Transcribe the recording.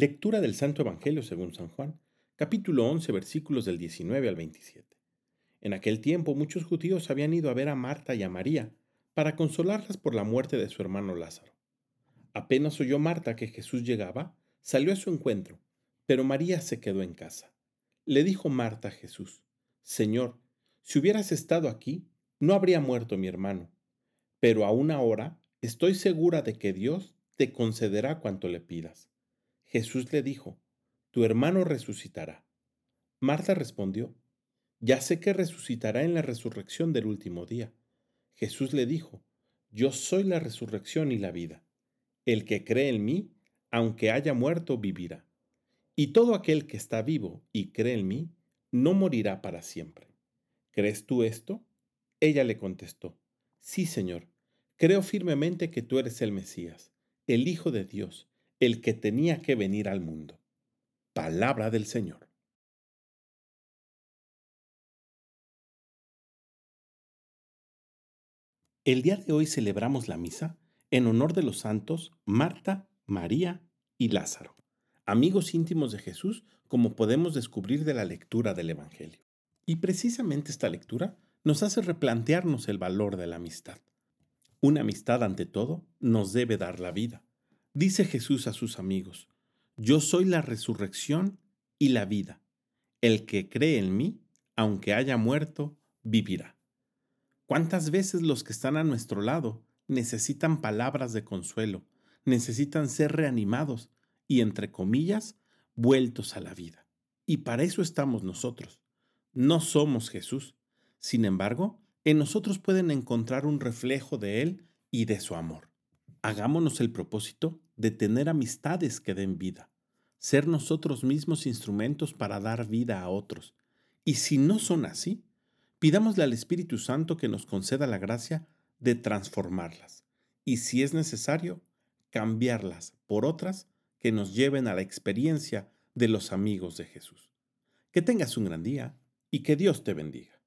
Lectura del Santo Evangelio según San Juan, capítulo 11, versículos del 19 al 27. En aquel tiempo muchos judíos habían ido a ver a Marta y a María para consolarlas por la muerte de su hermano Lázaro. Apenas oyó Marta que Jesús llegaba, salió a su encuentro, pero María se quedó en casa. Le dijo Marta a Jesús, Señor, si hubieras estado aquí, no habría muerto mi hermano, pero aún ahora estoy segura de que Dios te concederá cuanto le pidas. Jesús le dijo, Tu hermano resucitará. Marta respondió, Ya sé que resucitará en la resurrección del último día. Jesús le dijo, Yo soy la resurrección y la vida. El que cree en mí, aunque haya muerto, vivirá. Y todo aquel que está vivo y cree en mí, no morirá para siempre. ¿Crees tú esto? Ella le contestó, Sí, Señor, creo firmemente que tú eres el Mesías el Hijo de Dios, el que tenía que venir al mundo. Palabra del Señor. El día de hoy celebramos la misa en honor de los santos Marta, María y Lázaro, amigos íntimos de Jesús, como podemos descubrir de la lectura del Evangelio. Y precisamente esta lectura nos hace replantearnos el valor de la amistad. Una amistad, ante todo, nos debe dar la vida. Dice Jesús a sus amigos, Yo soy la resurrección y la vida. El que cree en mí, aunque haya muerto, vivirá. ¿Cuántas veces los que están a nuestro lado necesitan palabras de consuelo, necesitan ser reanimados y, entre comillas, vueltos a la vida? Y para eso estamos nosotros. No somos Jesús. Sin embargo, en nosotros pueden encontrar un reflejo de Él y de su amor. Hagámonos el propósito de tener amistades que den vida, ser nosotros mismos instrumentos para dar vida a otros. Y si no son así, pidámosle al Espíritu Santo que nos conceda la gracia de transformarlas y, si es necesario, cambiarlas por otras que nos lleven a la experiencia de los amigos de Jesús. Que tengas un gran día y que Dios te bendiga.